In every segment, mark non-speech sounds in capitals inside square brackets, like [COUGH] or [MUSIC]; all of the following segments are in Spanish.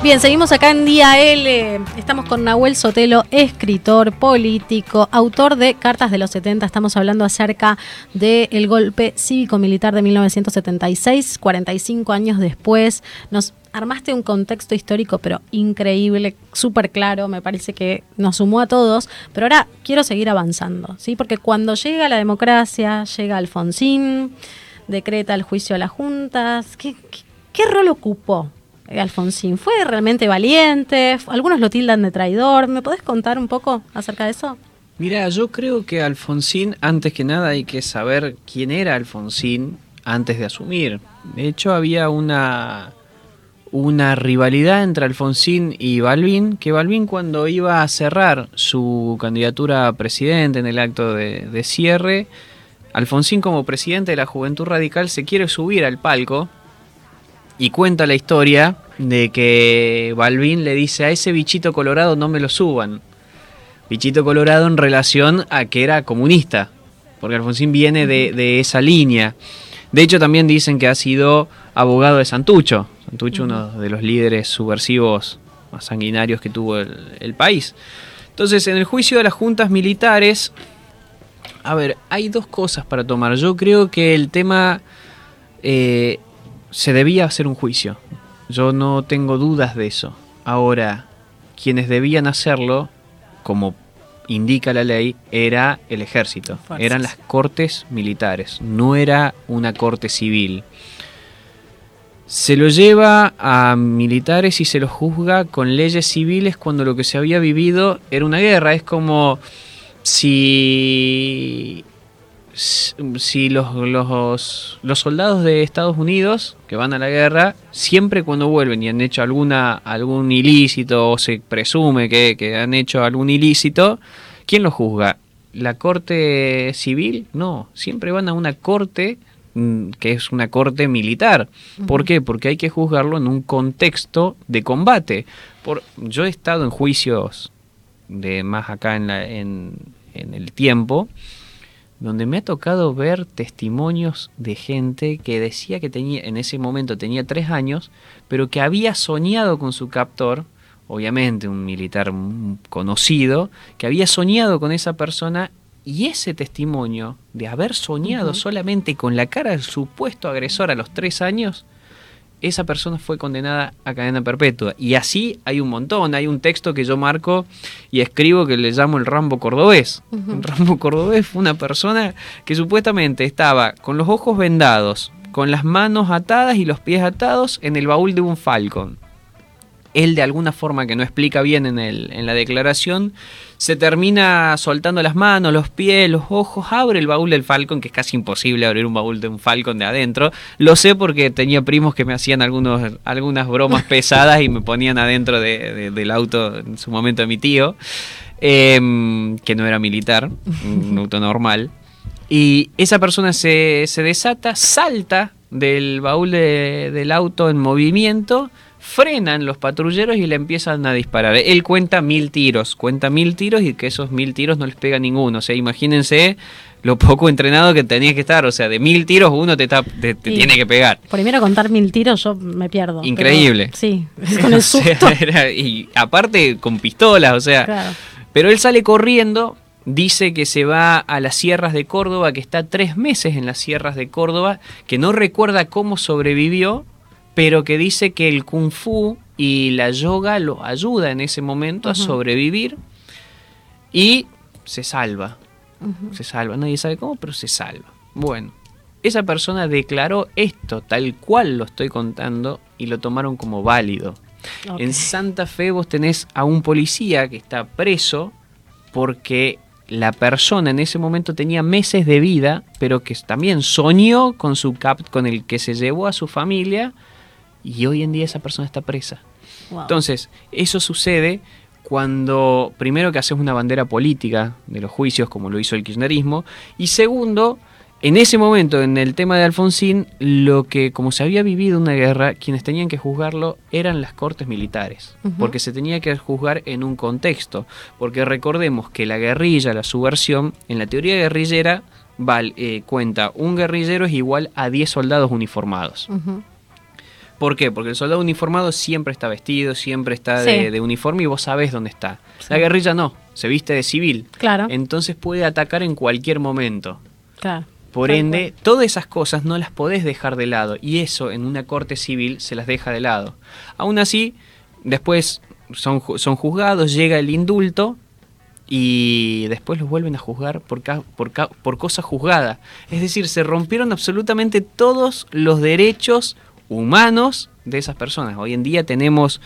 Bien, seguimos acá en Día L. Estamos con Nahuel Sotelo, escritor, político, autor de Cartas de los 70. Estamos hablando acerca del golpe cívico-militar de 1976, 45 años después. Nos armaste un contexto histórico, pero increíble, súper claro, me parece que nos sumó a todos, pero ahora quiero seguir avanzando, ¿sí? Porque cuando llega la democracia, llega Alfonsín, decreta el juicio a las juntas, ¿qué, qué, qué rol ocupó Alfonsín? ¿Fue realmente valiente? Algunos lo tildan de traidor. ¿Me podés contar un poco acerca de eso? Mira, yo creo que Alfonsín, antes que nada, hay que saber quién era Alfonsín antes de asumir. De hecho, había una, una rivalidad entre Alfonsín y Balvin, que Balvin cuando iba a cerrar su candidatura a presidente en el acto de cierre, Alfonsín como presidente de la Juventud Radical se quiere subir al palco y cuenta la historia de que Balvin le dice a ese bichito colorado no me lo suban. Bichito colorado en relación a que era comunista, porque Alfonsín viene de, de esa línea. De hecho también dicen que ha sido abogado de Santucho, Santucho uno de los líderes subversivos más sanguinarios que tuvo el, el país. Entonces en el juicio de las juntas militares, a ver, hay dos cosas para tomar. Yo creo que el tema eh, se debía hacer un juicio. Yo no tengo dudas de eso. Ahora, quienes debían hacerlo, como indica la ley, era el ejército. Fuerzas. Eran las cortes militares, no era una corte civil. Se lo lleva a militares y se lo juzga con leyes civiles cuando lo que se había vivido era una guerra. Es como si si los, los, los, soldados de Estados Unidos que van a la guerra, siempre cuando vuelven y han hecho alguna, algún ilícito o se presume que, que han hecho algún ilícito, ¿quién lo juzga? ¿La corte civil? No, siempre van a una corte mm, que es una corte militar. ¿Por qué? Porque hay que juzgarlo en un contexto de combate. Por, yo he estado en juicios de más acá en, la, en, en el tiempo donde me ha tocado ver testimonios de gente que decía que tenía en ese momento tenía tres años, pero que había soñado con su captor, obviamente un militar conocido, que había soñado con esa persona y ese testimonio de haber soñado uh -huh. solamente con la cara del supuesto agresor a los tres años, esa persona fue condenada a cadena perpetua. Y así hay un montón. Hay un texto que yo marco y escribo que le llamo el Rambo cordobés. Uh -huh. El Rambo cordobés fue una persona que supuestamente estaba con los ojos vendados, con las manos atadas y los pies atados en el baúl de un Falcon. Él de alguna forma que no explica bien en, el, en la declaración, se termina soltando las manos, los pies, los ojos, abre el baúl del Falcon, que es casi imposible abrir un baúl de un Falcon de adentro. Lo sé porque tenía primos que me hacían algunos, algunas bromas [LAUGHS] pesadas y me ponían adentro de, de, del auto en su momento de mi tío, eh, que no era militar, un [LAUGHS] auto normal. Y esa persona se, se desata, salta del baúl de, del auto en movimiento, frenan los patrulleros y le empiezan a disparar. Él cuenta mil tiros, cuenta mil tiros y que esos mil tiros no les pega ninguno. O sea, imagínense lo poco entrenado que tenías que estar. O sea, de mil tiros uno te, te, te tiene que pegar. Primero contar mil tiros yo me pierdo. Increíble. Pero, sí, [LAUGHS] con el susto. O sea, [LAUGHS] era, y aparte con pistolas, o sea. Claro. Pero él sale corriendo, dice que se va a las sierras de Córdoba, que está tres meses en las sierras de Córdoba, que no recuerda cómo sobrevivió, pero que dice que el kung fu y la yoga lo ayuda en ese momento uh -huh. a sobrevivir y se salva. Uh -huh. Se salva, nadie sabe cómo, pero se salva. Bueno, esa persona declaró esto tal cual lo estoy contando y lo tomaron como válido. Okay. En Santa Fe vos tenés a un policía que está preso porque la persona en ese momento tenía meses de vida, pero que también soñó con su cap con el que se llevó a su familia y hoy en día esa persona está presa. Wow. Entonces, eso sucede cuando primero que haces una bandera política de los juicios como lo hizo el kirchnerismo y segundo, en ese momento, en el tema de Alfonsín, lo que, como se había vivido una guerra, quienes tenían que juzgarlo eran las cortes militares, uh -huh. porque se tenía que juzgar en un contexto, porque recordemos que la guerrilla, la subversión, en la teoría guerrillera, vale, eh, cuenta un guerrillero es igual a 10 soldados uniformados. Uh -huh. ¿Por qué? Porque el soldado uniformado siempre está vestido, siempre está de, Sí. de uniforme y vos sabés dónde está. Sí. La guerrilla no, se viste de civil. Claro. Entonces puede atacar en cualquier momento. Claro. Por ende, todas esas cosas no las podés dejar de lado y eso en una corte civil se las deja de lado. Aún así, después son, son juzgados, llega el indulto y después los vuelven a juzgar por, ca- por, ca- por cosa juzgada. Es decir, se rompieron absolutamente todos los derechos humanos de esas personas. Hoy en día tenemos...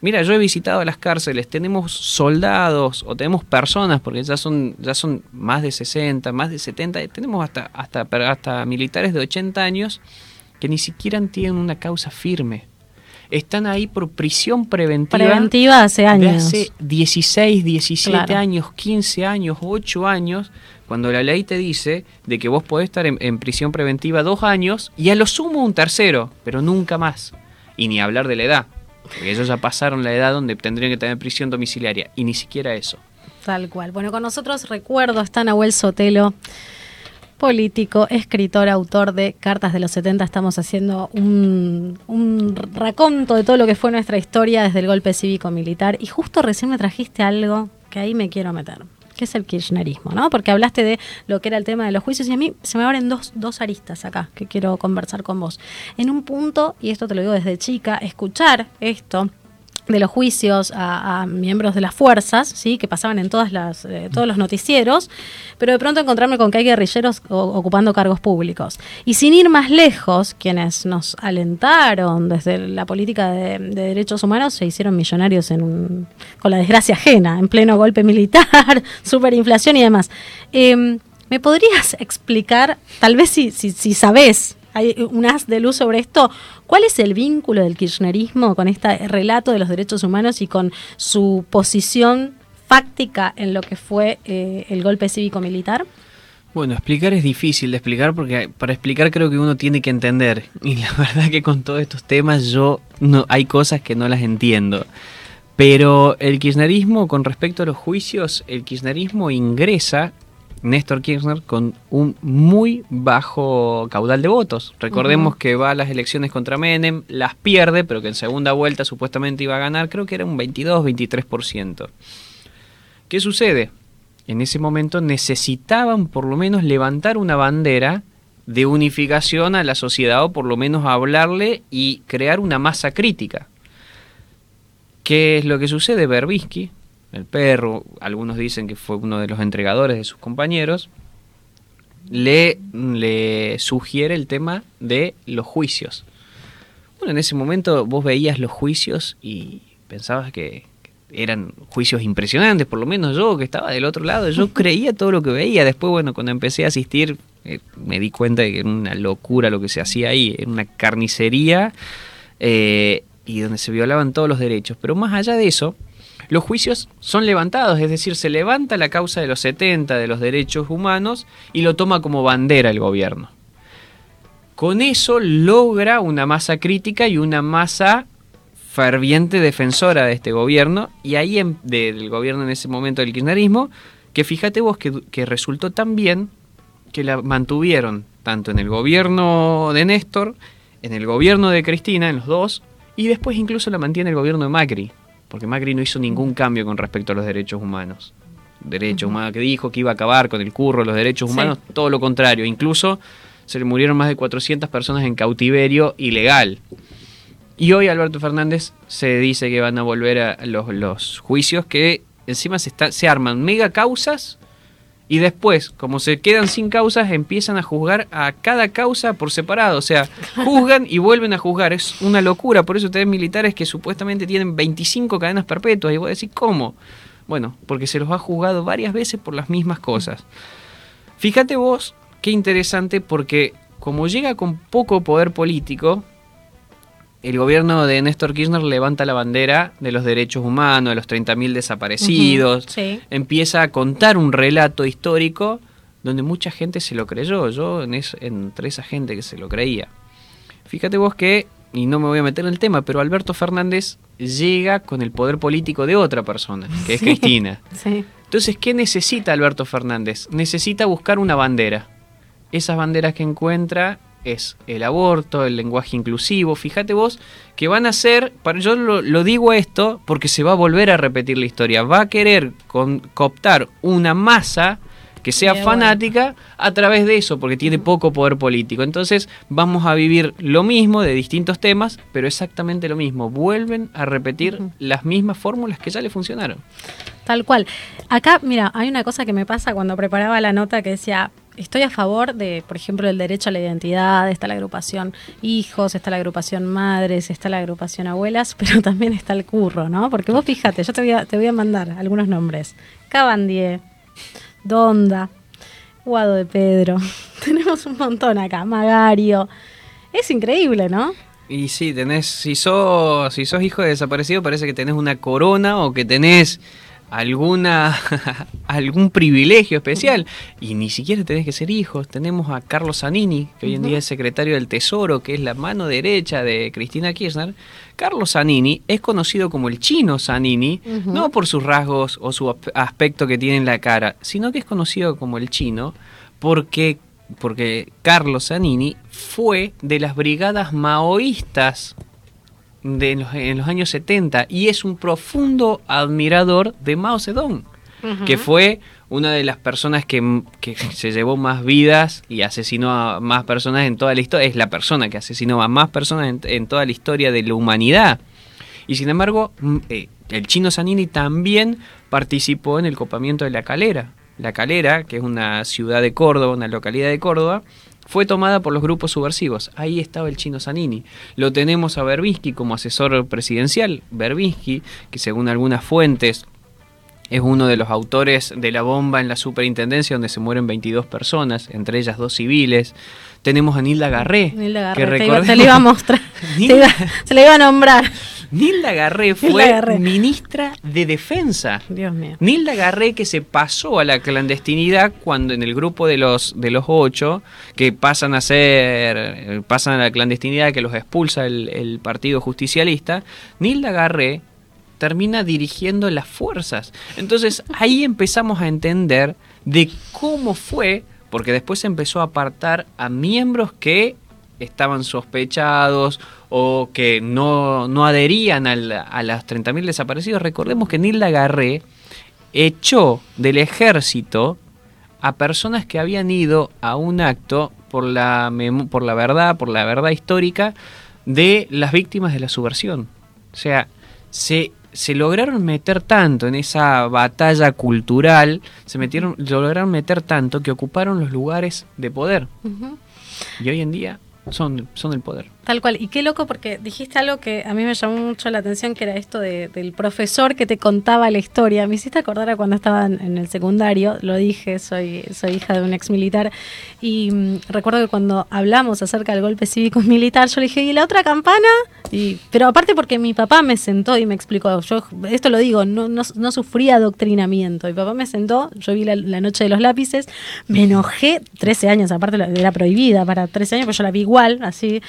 Mira, yo he visitado las cárceles, tenemos soldados o tenemos personas, porque ya son, ya son más de 60, más de 70, tenemos hasta, hasta, hasta militares de 80 años que ni siquiera tienen una causa firme. Están ahí por prisión preventiva, Preventiva hace años. hace 16, 17 Claro. años, 15 años, 8 años, cuando la ley te dice de que vos podés estar en, en prisión preventiva dos años y a lo sumo un tercero, pero nunca más. Y ni hablar de la edad, porque ellos ya pasaron la edad donde tendrían que tener prisión domiciliaria, y ni siquiera eso. Tal cual. Bueno, con nosotros recuerdo está Nahuel Sotelo, político, escritor, autor de Cartas de los 70. Estamos haciendo un, un raconto de todo lo que fue nuestra historia desde el golpe cívico-militar. Y justo recién me trajiste algo que ahí me quiero meter, que es el kirchnerismo, ¿no? Porque hablaste de lo que era el tema de los juicios y a mí se me abren dos, dos aristas acá que quiero conversar con vos. En un punto, y esto te lo digo desde chica, escuchar esto de los juicios a, miembros de las fuerzas, sí, que pasaban en todas las, eh, todos los noticieros, pero de pronto encontrarme con que hay guerrilleros ocupando cargos públicos. Y sin ir más lejos, quienes nos alentaron desde la política de, de derechos humanos se hicieron millonarios en un- con la desgracia ajena, en pleno golpe militar, [LAUGHS] superinflación y demás. Em, ¿Me podrías explicar, tal vez si, si, si sabés, hay un haz de luz sobre esto, cuál es el vínculo del kirchnerismo con este relato de los derechos humanos y con su posición fáctica en lo que fue eh, el golpe cívico-militar? Bueno, explicar es difícil de explicar porque para explicar creo que uno tiene que entender. [LAUGHS] Y la verdad que con todos estos temas yo no hay cosas que no las entiendo. Pero el kirchnerismo con respecto a los juicios, el kirchnerismo ingresa Néstor Kirchner con un muy bajo caudal de votos. Recordemos que va a las elecciones contra Menem, las pierde, pero que en segunda vuelta supuestamente iba a ganar, creo que era un 22-23%. ¿Qué sucede? En ese momento necesitaban por lo menos levantar una bandera de unificación a la sociedad o por lo menos hablarle y crear una masa crítica. ¿Qué es lo que sucede? Berbisky, el perro, algunos dicen que fue uno de los entregadores de sus compañeros, le, le sugiere el tema de los juicios. Bueno, en ese momento vos veías los juicios y pensabas que eran juicios impresionantes, por lo menos yo que estaba del otro lado, yo [LAUGHS] creía todo lo que veía. Después, bueno, cuando empecé a asistir, eh, me di cuenta de que era una locura lo que se hacía ahí, era una carnicería eh, y donde se violaban todos los derechos. Pero más allá de eso, los juicios son levantados, es decir, se levanta la causa de los 70 de los derechos humanos y lo toma como bandera el gobierno. Con eso logra una masa crítica y una masa ferviente defensora de este gobierno y ahí en- del gobierno en ese momento del kirchnerismo, que fíjate vos que, que resultó tan bien que la mantuvieron tanto en el gobierno de Néstor, en el gobierno de Cristina, en los dos, y después incluso la mantiene el gobierno de Macri, porque Macri no hizo ningún cambio con respecto a los derechos humanos. Derechos humanos que dijo que iba a acabar con el curro, los derechos Sí. humanos, todo lo contrario, incluso se le murieron más de 400 personas en cautiverio ilegal. Y hoy Alberto Fernández se dice que van a volver a los, los juicios que encima se, está- se arman mega causas y después, como se quedan sin causas, empiezan a juzgar a cada causa por separado. O sea, [LAUGHS] juzgan y vuelven a juzgar. Es una locura. Por eso ustedes militares que supuestamente tienen 25 cadenas perpetuas. Y vos decís, ¿cómo? Bueno, porque se los ha juzgado varias veces por las mismas cosas. Fíjate vos, qué interesante, porque como llega con poco poder político, el gobierno de Néstor Kirchner levanta la bandera de los derechos humanos, de los 30.000 desaparecidos, sí. empieza a contar un relato histórico donde mucha gente se lo creyó, yo en es- entre esa gente que se lo creía. Fíjate vos que, y no me voy a meter en el tema, pero Alberto Fernández llega con el poder político de otra persona, que es Sí. Cristina. Sí. Entonces, ¿qué necesita Alberto Fernández? Necesita buscar una bandera. Esas banderas que encuentra es el aborto, el lenguaje inclusivo. Fíjate vos que van a ser, yo lo, digo esto porque se va a volver a repetir la historia, va a querer cooptar una masa que sea fanática a través de eso, porque tiene poco poder político. Entonces vamos a vivir lo mismo de distintos temas, pero exactamente lo mismo. Vuelven a repetir las mismas fórmulas que ya le funcionaron. Tal cual. Acá, mira, hay una cosa que me pasa cuando preparaba la nota que decía, estoy a favor de, por ejemplo, el derecho a la identidad, está la agrupación hijos, está la agrupación madres, está la agrupación abuelas, [LAUGHS] pero también está el curro, ¿no? Porque vos fíjate, yo te voy a, te voy a mandar algunos nombres. Cabandier, Donda, Guado de Pedro, [LAUGHS] tenemos un montón acá, Magario. Es increíble, ¿no? Y sí, tenés, si sos, si sos hijo de desaparecido, parece que tenés una corona o que tenés alguna [LAUGHS] algún privilegio especial y ni siquiera tenés que ser hijos. Tenemos a Carlos Zanini, que hoy en día es secretario del Tesoro, que es la mano derecha de Cristina Kirchner. Carlos Zanini es conocido como el chino Zanini, no por sus rasgos o su aspecto que tiene en la cara, sino que es conocido como el chino porque porque Carlos Zanini fue de las brigadas maoístas de en los, años 70 y es un profundo admirador de Mao Zedong, que fue una de las personas que, se llevó más vidas y asesinó a más personas en toda la historia. Es la persona que asesinó a más personas en, toda la historia de la humanidad. Y sin embargo, eh, el chino Zanini también participó en el copamiento de La Calera. La Calera, que es una ciudad de Córdoba, una localidad de Córdoba, fue tomada por los grupos subversivos. Ahí estaba el chino Zanini. Lo tenemos a Berbinsky como asesor presidencial. Berbinsky, que según algunas fuentes es uno de los autores de la bomba en la superintendencia donde se mueren 22 personas, entre ellas dos civiles. Tenemos a Nilda Garré. Nilda Garré, que se le iba a mostrar, [LAUGHS] se, le iba a nombrar. Nilda Garré fue ministra de Defensa. Dios mío. Nilda Garré que se pasó a la clandestinidad cuando en el grupo de los de los ocho que pasan a ser pasan a la clandestinidad que los expulsa el, el Partido Justicialista. Nilda Garré termina dirigiendo las fuerzas. Entonces ahí empezamos a entender de cómo fue, porque después empezó a apartar a miembros que estaban sospechados o que no, no adherían a las 30.000 desaparecidos. Recordemos que Nilda Garré echó del ejército a personas que habían ido a un acto por la, por la verdad, por la verdad histórica de las víctimas de la subversión. O sea, se, se lograron meter tanto en esa batalla cultural, se metieron, lograron meter tanto que ocuparon los lugares de poder. Y hoy en día son, son el poder. Tal cual. Y qué loco porque dijiste algo que a mí me llamó mucho la atención, que era esto del profesor que te contaba la historia. Me hiciste acordar a cuando estaba en, el secundario, lo dije, soy, soy hija de un ex militar, y mm, recuerdo que cuando hablamos acerca del golpe cívico [LAUGHS] militar, yo le dije, ¿y la otra campana? Y, pero aparte porque mi papá me sentó y me explicó, yo esto lo digo, no, no, sufría adoctrinamiento. Mi papá me sentó, yo vi la, noche de los lápices, me enojé, 13 años, aparte era prohibida para 13 años, pero yo la vi igual, así.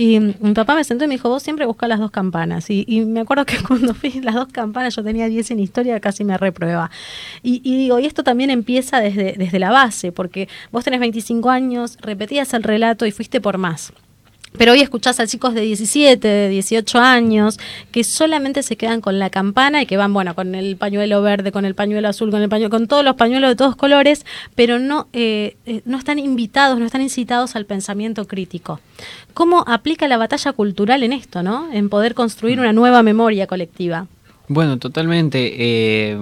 Y mi papá me sentó y me dijo, vos siempre buscas las dos campanas. Y, me acuerdo que [LAUGHS] cuando fui las dos campanas, yo tenía 10 en historia, casi me reprueba. Y, digo, y esto también empieza desde, desde la base, porque vos tenés 25 años, repetías el relato y fuiste por más. Pero hoy escuchás a chicos de 17, de 18 años que solamente se quedan con la campana y que van, bueno, con el pañuelo verde, con el pañuelo azul, con el pañuelo, con todos los pañuelos de todos colores, pero no, eh, eh, no están invitados, no están incitados al pensamiento crítico. ¿Cómo aplica la batalla cultural en esto, no? En poder construir una nueva memoria colectiva. Bueno, totalmente. Eh,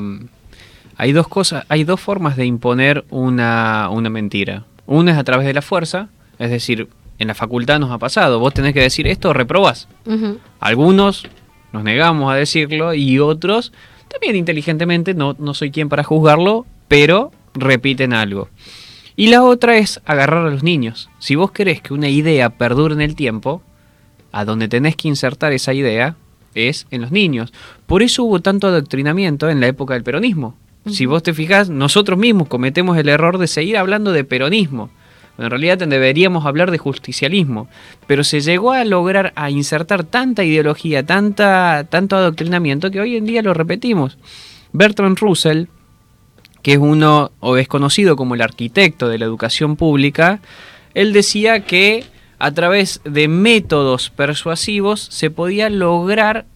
hay dos cosas, hay dos formas de imponer una, una mentira. Una es a través de la fuerza, es decir, en la facultad nos ha pasado. Vos tenés que decir esto, reprobás. Algunos nos negamos a decirlo y otros, también inteligentemente, no, no soy quien para juzgarlo, pero repiten algo. Y la otra es agarrar a los niños. Si vos querés que una idea perdure en el tiempo, a donde tenés que insertar esa idea es en los niños. Por eso hubo tanto adoctrinamiento en la época del peronismo. Si vos te fijas, nosotros mismos cometemos el error de seguir hablando de peronismo en realidad deberíamos hablar de justicialismo, pero se llegó a lograr a insertar tanta ideología, tanta, tanto adoctrinamiento que hoy en día lo repetimos. Bertrand Russell, que es uno o es conocido como el arquitecto de la educación pública, él decía que a través de métodos persuasivos se podía lograr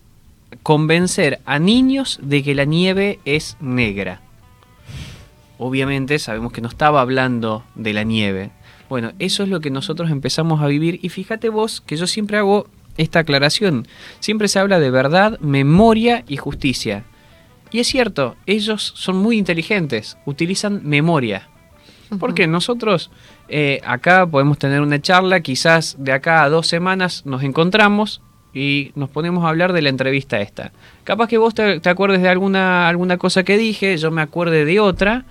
convencer a niños de que la nieve es negra. Obviamente sabemos que no estaba hablando de la nieve. Bueno, eso es lo que nosotros empezamos a vivir y fíjate vos que yo siempre hago esta aclaración. Siempre se habla de verdad, memoria y justicia. Y es cierto, ellos son muy inteligentes, utilizan memoria. Porque nosotros eh, acá podemos tener una charla, quizás de acá a dos semanas nos encontramos y nos ponemos a hablar de la entrevista esta. Capaz que vos te, acuerdes de alguna, alguna cosa que dije, yo me acuerde de otra,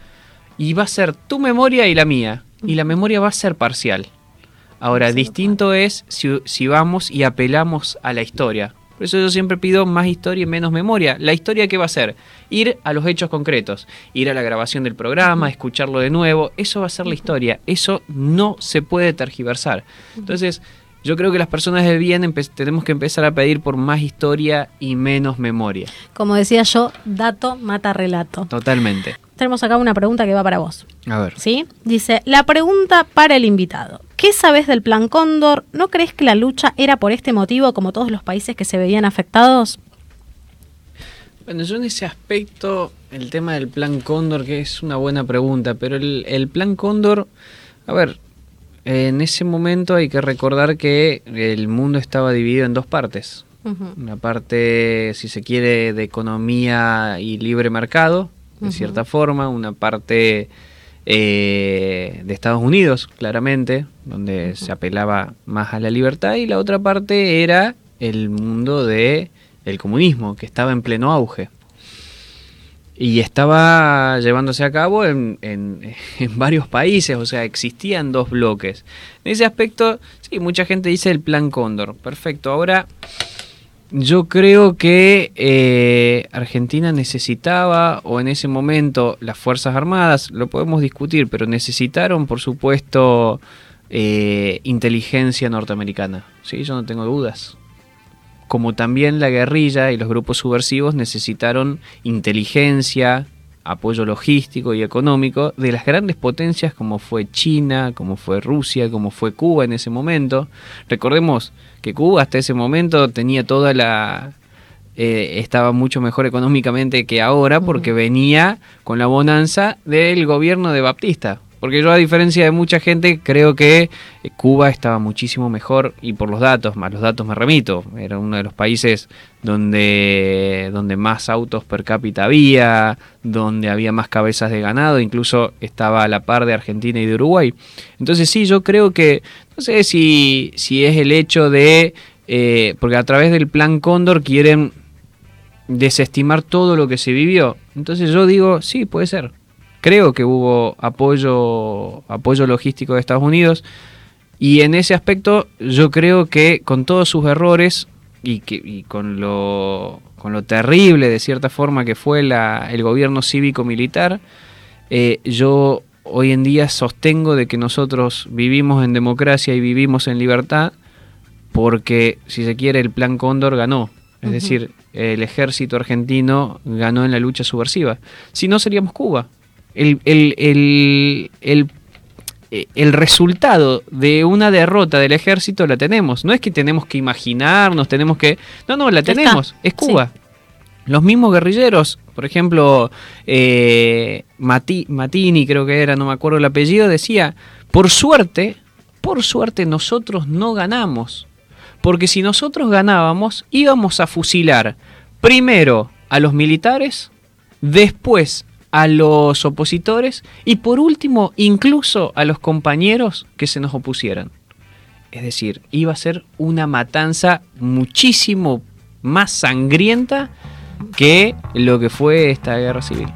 y va a ser tu memoria y la mía. Y la memoria va a ser parcial. Ahora, distinto es si, si vamos y apelamos a la historia. Por eso yo siempre pido más historia y menos memoria. La historia qué va a ser? Ir a los hechos concretos, ir a la grabación del programa, escucharlo de nuevo, eso va a ser la historia, eso no se puede tergiversar. Entonces, yo creo que las personas de bien tenemos que empezar a pedir por más historia y menos memoria. Como decía yo, dato mata relato. Totalmente. Tenemos acá una pregunta que va para vos. A ver. ¿Sí? Dice, la pregunta para el invitado. ¿Qué sabes del Plan Cóndor? ¿No crees que la lucha era por este motivo como todos los países que se veían afectados? Bueno, yo en ese aspecto, el tema del Plan Cóndor, que es una buena pregunta, pero el, el Plan Cóndor, a ver, en ese momento hay que recordar que el mundo estaba dividido en dos partes. Una parte, si se quiere, de economía y libre mercado, de cierta forma, una parte eh, de Estados Unidos, claramente, donde se apelaba más a la libertad, y la otra parte era el mundo de el comunismo, que estaba en pleno auge y estaba llevándose a cabo en, en, [LAUGHS] varios países, o sea, existían dos bloques. En ese aspecto, sí, mucha gente dice el plan Cóndor. Perfecto, ahora yo creo que eh, Argentina necesitaba, o en ese momento las Fuerzas Armadas, lo podemos discutir, pero necesitaron, por supuesto, eh, inteligencia norteamericana. Sí, yo no tengo dudas como también la guerrilla y los grupos subversivos necesitaron inteligencia, apoyo logístico y económico de las grandes potencias como fue China, como fue Rusia, como fue Cuba en ese momento. Recordemos que Cuba hasta ese momento tenía toda la... Eh, estaba mucho mejor económicamente que ahora porque venía con la bonanza del gobierno de Baptista. Porque yo, a diferencia de mucha gente, creo que eh, Cuba estaba muchísimo mejor y por los datos, más los datos me remito. Era uno de los países donde, donde más autos per cápita había, donde había más cabezas de ganado, incluso estaba a la par de Argentina y de Uruguay. Entonces sí, yo creo que, no sé si, si es el hecho de, eh, porque a través del plan Cóndor quieren desestimar todo lo que se vivió. Entonces yo digo, sí, puede ser creo que hubo apoyo, apoyo logístico de Estados Unidos. Y en ese aspecto yo creo que con todos sus errores y, que, con, lo, con lo terrible de cierta forma que fue la, el gobierno cívico-militar, eh, yo hoy en día sostengo de que nosotros vivimos en democracia y vivimos en libertad porque, si se quiere, el plan Cóndor ganó. Es decir, el ejército argentino ganó en la lucha subversiva. Si no, seríamos Cuba el, el, el, el, resultado de una derrota del ejército la tenemos. No es que tenemos que imaginarnos, tenemos que... No, no, la tenemos. Es Cuba. Los mismos guerrilleros, por ejemplo, eh, Matini creo que era, no me acuerdo el apellido, decía, por suerte, por suerte nosotros no ganamos. Porque si nosotros ganábamos, íbamos a fusilar primero a los militares, después a los opositores y por último incluso a los compañeros que se nos opusieran. Es decir, iba a ser una matanza muchísimo más sangrienta que lo que fue esta guerra civil.